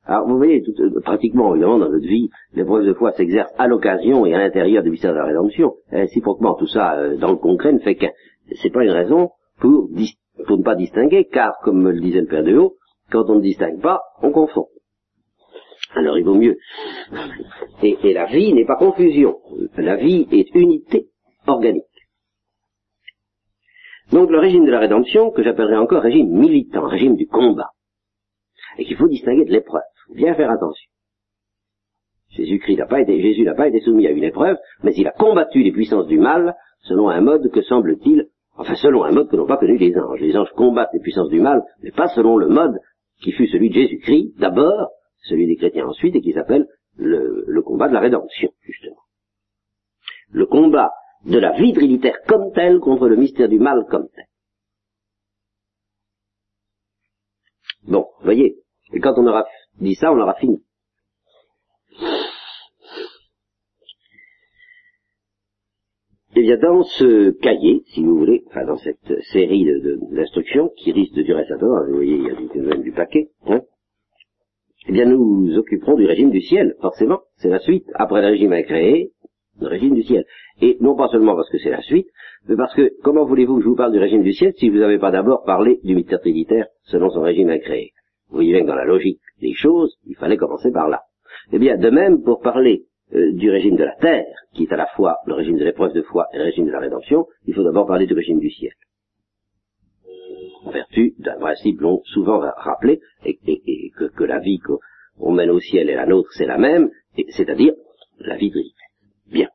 Alors vous voyez, tout, euh, pratiquement, évidemment, dans notre vie, l'épreuve de foi s'exerce à l'occasion et à l'intérieur du mystère de la rédemption. Réciproquement, tout ça, euh, dans le concret, ne fait qu'un. C'est pas une raison pour, pour ne pas distinguer, car, comme me le disait le Père de Haut, quand on ne distingue pas, on confond. Alors il vaut mieux. Et, et la vie n'est pas confusion. La vie est unité organique. Donc le régime de la rédemption, que j'appellerais encore régime militant, régime du combat, et qu'il faut distinguer de l'épreuve bien faire attention. Jésus-Christ n'a pas été, Jésus n'a pas été soumis à une épreuve, mais il a combattu les puissances du mal selon un mode que semble-t-il, enfin selon un mode que n'ont pas connu les anges. Les anges combattent les puissances du mal, mais pas selon le mode qui fut celui de Jésus-Christ d'abord, celui des chrétiens ensuite, et qui s'appelle le, le, combat de la rédemption, justement. Le combat de la vie trinitaire comme tel contre le mystère du mal comme tel. Bon, voyez, et quand on aura dit ça, on aura fini. Eh bien, dans ce cahier, si vous voulez, enfin dans cette série d'instructions qui risque de durer sa temps, vous voyez, il y a du, même du paquet, hein, eh bien, nous occuperons du régime du ciel, forcément. C'est la suite. Après le régime incréé, le régime du ciel. Et non pas seulement parce que c'est la suite, mais parce que, comment voulez-vous que je vous parle du régime du ciel si vous n'avez pas d'abord parlé du mystère trinitaire selon son régime incréé? Vous voyez bien que dans la logique des choses, il fallait commencer par là. Eh bien, de même, pour parler euh, du régime de la terre, qui est à la fois le régime de l'épreuve de foi et le régime de la rédemption, il faut d'abord parler du régime du ciel. En vertu d'un principe long souvent rappelé, et, que, la vie qu'on mène au ciel et la nôtre, c'est la même, c'est-à-dire la vie trinitaire. Bien.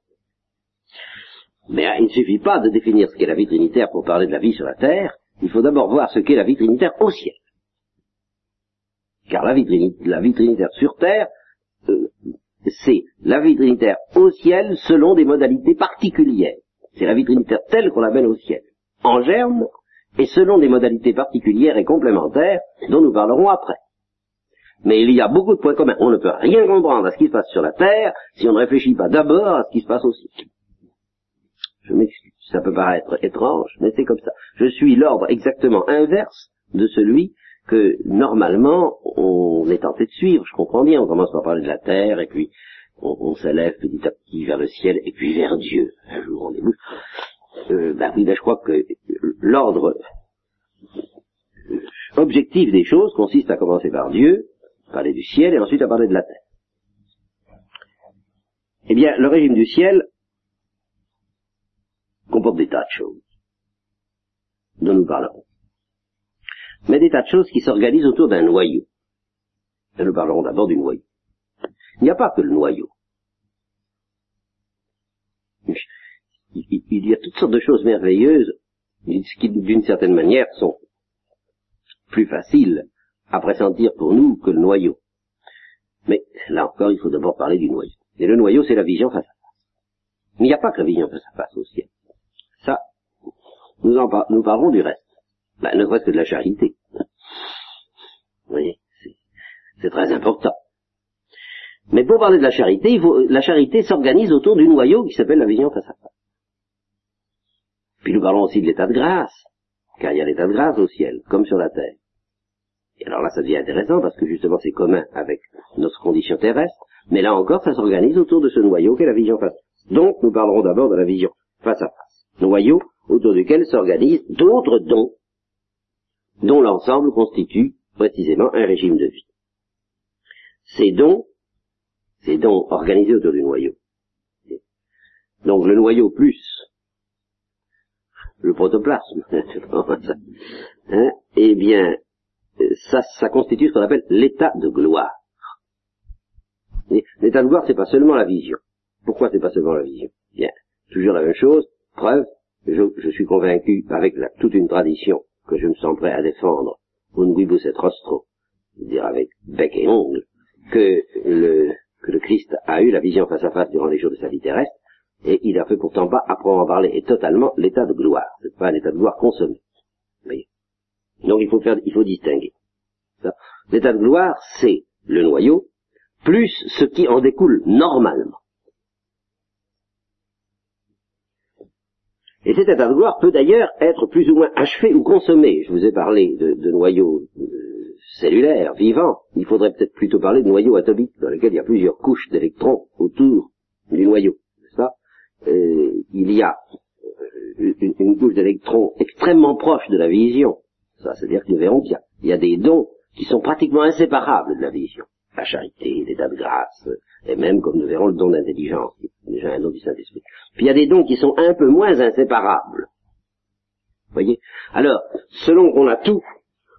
Mais hein, il ne suffit pas de définir ce qu'est la vie trinitaire pour parler de la vie sur la terre, il faut d'abord voir ce qu'est la vie trinitaire au ciel. Car la vie, trinitaire sur terre, euh, c'est la vie trinitaire au ciel selon des modalités particulières. C'est la vie trinitaire telle qu'on l'appelle au ciel. En germe, et selon des modalités particulières et complémentaires dont nous parlerons après. Mais il y a beaucoup de points communs. On ne peut rien comprendre à ce qui se passe sur la terre si on ne réfléchit pas d'abord à ce qui se passe au ciel. Je m'excuse, ça peut paraître étrange, mais c'est comme ça. Je suis l'ordre exactement inverse de celui que normalement on est tenté de suivre, je comprends bien, on commence par parler de la terre, et puis on, s'élève petit à petit vers le ciel, et puis vers Dieu, un jour on débouche. Euh, ben oui, ben je crois que l'ordre objectif des choses consiste à commencer par Dieu, parler du ciel, et ensuite à parler de la terre. Eh bien, le régime du ciel comporte des tas de choses dont nous parlerons. Mais des tas de choses qui s'organisent autour d'un noyau. Et nous parlerons d'abord du noyau. Il n'y a pas que le noyau. Il y a toutes sortes de choses merveilleuses qui, d'une certaine manière, sont plus faciles à pressentir pour nous que le noyau. Mais là encore, il faut d'abord parler du noyau. Et le noyau, c'est la vision face à face. Il n'y a pas que la vision face à face au ciel. Ça, nous, en nous parlerons du reste. Ben, ne serait-ce que de la charité. Vous voyez, c'est très important. Mais pour parler de la charité, il faut, la charité s'organise autour du noyau qui s'appelle la vision face à face. Puis nous parlons aussi de l'état de grâce, car il y a l'état de grâce au ciel, comme sur la terre. Et alors là, ça devient intéressant parce que justement c'est commun avec notre condition terrestre, mais là encore, ça s'organise autour de ce noyau qu'est la vision face à face. Donc, nous parlerons d'abord de la vision face à face. Noyau autour duquel s'organisent d'autres dons, dont l'ensemble constitue précisément un régime de vie. Ces dons, ces dons organisés autour du noyau. Donc le noyau plus le protoplasme, hein, eh bien, ça, ça constitue ce qu'on appelle l'état de gloire. L'état de gloire, c'est pas seulement la vision. Pourquoi c'est pas seulement la vision? Bien, toujours la même chose. Preuve, je, suis convaincu, avec toute une tradition que je me sens prêt à défendre, unguibus et rostro, dire avec bec et ongle, que le, Christ a eu la vision face à face durant les jours de sa vie terrestre, et il a fait pourtant pas, après en parler, et totalement l'état de gloire. C'est pas un état de gloire consommé. Donc il faut faire, il faut distinguer. L'état de gloire, c'est le noyau, plus ce qui en découle normalement. Et cet état de gloire peut d'ailleurs être plus ou moins achevé ou consommé. Je vous ai parlé de, de noyaux euh, cellulaires, vivants. Il faudrait peut-être plutôt parler de noyaux atomiques, dans lesquels il y a plusieurs couches d'électrons autour du noyau. Ça, euh, il y a euh, une, une couche d'électrons extrêmement proche de la vision. Ça, c'est-à-dire que nous verrons qu'il y, a des dons qui sont pratiquement inséparables de la vision. La charité, l'état de grâce, et même, comme nous verrons, le don d'intelligence, qui est déjà un don du Saint-Esprit. Puis il y a des dons qui sont un peu moins inséparables. Voyez? Alors, selon qu'on a tout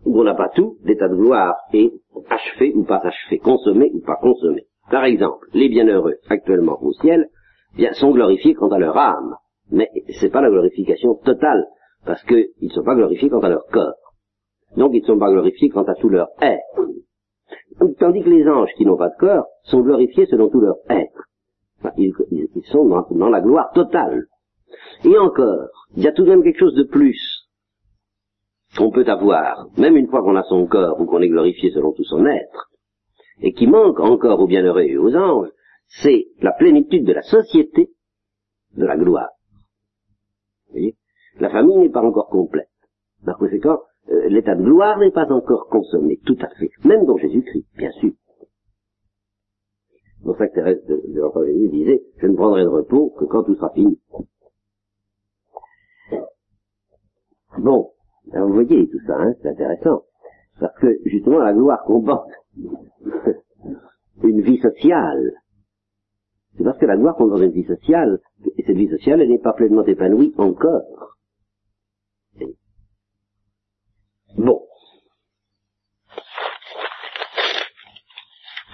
ou qu'on n'a pas tout, l'état de gloire est achevé ou pas achevé, consommé ou pas consommé. Par exemple, les bienheureux actuellement au ciel sont glorifiés quant à leur âme, mais c'est pas la glorification totale, parce qu'ils ne sont pas glorifiés quant à leur corps. Donc ils ne sont pas glorifiés quant à tout leur être. Tandis que les anges qui n'ont pas de corps sont glorifiés selon tout leur être. ils, sont dans, la gloire totale. Et encore, il y a tout de même quelque chose de plus qu'on peut avoir, même une fois qu'on a son corps ou qu'on est glorifié selon tout son être, et qui manque encore aux bienheureux et aux anges, c'est la plénitude de la société de la gloire. Vous voyez? La famille n'est pas encore complète. Par conséquent, euh, l'état de gloire n'est pas encore consommé, tout à fait, même dans Jésus-Christ, bien sûr. C'est pour ça que Thérèse de, de disait, je ne prendrai de repos que quand tout sera fini. Bon, vous voyez tout ça, hein, c'est intéressant. Parce que justement la gloire comporte une vie sociale. C'est parce que la gloire comporte une vie sociale, et cette vie sociale, n'est pas pleinement épanouie encore. Bon.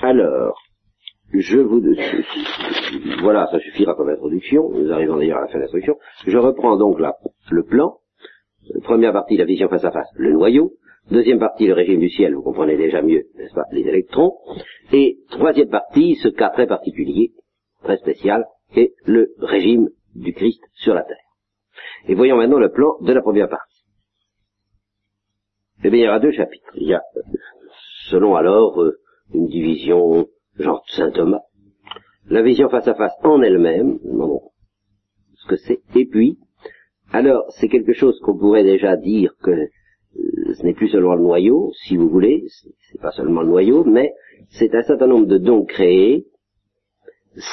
Alors, je vous... Voilà, ça suffira comme introduction. Nous arrivons d'ailleurs à la fin de l'introduction. Je reprends donc là le plan. Première partie, la vision face à face, le noyau. Deuxième partie, le régime du ciel, vous comprenez déjà mieux, n'est-ce pas, les électrons. Et troisième partie, ce cas très particulier, très spécial, est le régime du Christ sur la terre. Et voyons maintenant le plan de la première partie. Eh bien, il y aura deux chapitres. Il y a, selon alors, euh, une division genre Saint Thomas, la vision face à face en elle-même, ce que c'est, et puis, alors, c'est quelque chose qu'on pourrait déjà dire que euh, ce n'est plus seulement le noyau, si vous voulez, c'est pas seulement le noyau, mais c'est un certain nombre de dons créés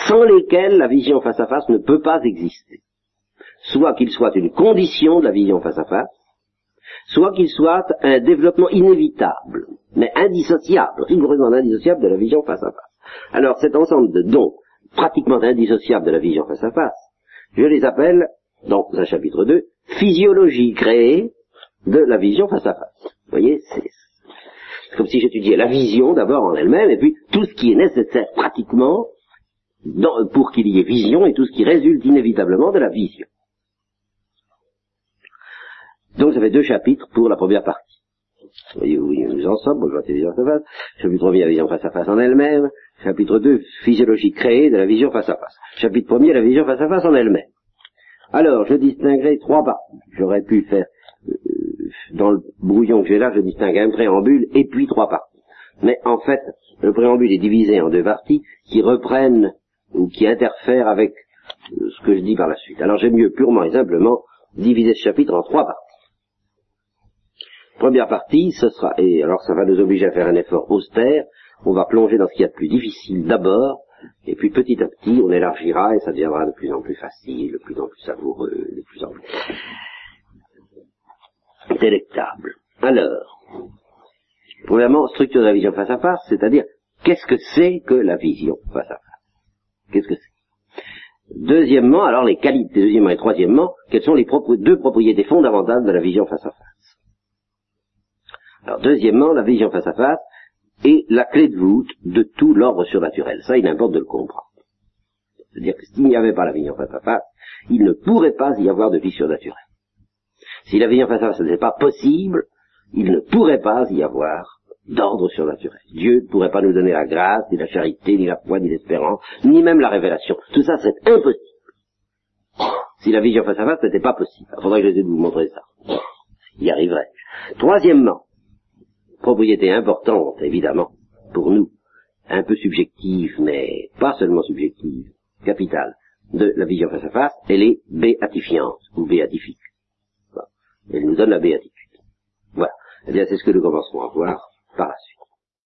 sans lesquels la vision face à face ne peut pas exister. Soit qu'il soit une condition de la vision face à face, soit qu'il soit un développement inévitable, mais indissociable, rigoureusement indissociable de la vision face à face. Alors cet ensemble de dons pratiquement indissociables de la vision face à face, je les appelle, dans un chapitre 2, physiologie créée de la vision face à face. Vous voyez, c'est comme si j'étudiais la vision d'abord en elle-même, et puis tout ce qui est nécessaire pratiquement pour qu'il y ait vision, et tout ce qui résulte inévitablement de la vision. Donc ça fait deux chapitres pour la première partie. Voyez où nous en sommes, bonjour la vision face à face. Chapitre 1 la vision face à face en elle-même. Chapitre 2, physiologie créée de la vision face à face. Chapitre 1 la vision face à face en elle-même. Alors, je distinguerai trois parties. J'aurais pu faire, euh, dans le brouillon que j'ai là, je distingue un préambule et puis trois parties. Mais en fait, le préambule est divisé en deux parties qui reprennent ou qui interfèrent avec euh, ce que je dis par la suite. Alors j'aime mieux purement et simplement diviser ce chapitre en trois parties. Première partie, ce sera, et alors ça va nous obliger à faire un effort austère, on va plonger dans ce qu'il y a de plus difficile d'abord, et puis petit à petit on élargira et ça deviendra de plus en plus facile, de plus en plus savoureux, de plus en plus délectable. Alors, premièrement, structure de la vision face à face, c'est-à-dire qu'est-ce que c'est que la vision face à face? Qu'est-ce que c'est? Deuxièmement, alors les qualités, deuxièmement et troisièmement, quelles sont les deux propriétés fondamentales de la vision face à face? Alors deuxièmement, la vision face à face est la clé de voûte de tout l'ordre surnaturel. Ça, il importe de le comprendre. C'est-à-dire que s'il n'y avait pas la vision face à face, il ne pourrait pas y avoir de vie surnaturelle. Si la vision face à face n'était pas possible, il ne pourrait pas y avoir d'ordre surnaturel. Dieu ne pourrait pas nous donner la grâce, ni la charité, ni la foi, ni l'espérance, ni même la révélation. Tout ça, c'est impossible. Si la vision face à face n'était pas possible. Il faudrait que j'essaie de vous montrer ça. Y arriverait. Troisièmement, propriété importante, évidemment, pour nous, un peu subjective, mais pas seulement subjective, capitale, de la vision face à face, elle est béatifiante, ou béatifique. Elle nous donne la béatitude. Voilà. Eh bien, c'est ce que nous commencerons à voir par la suite.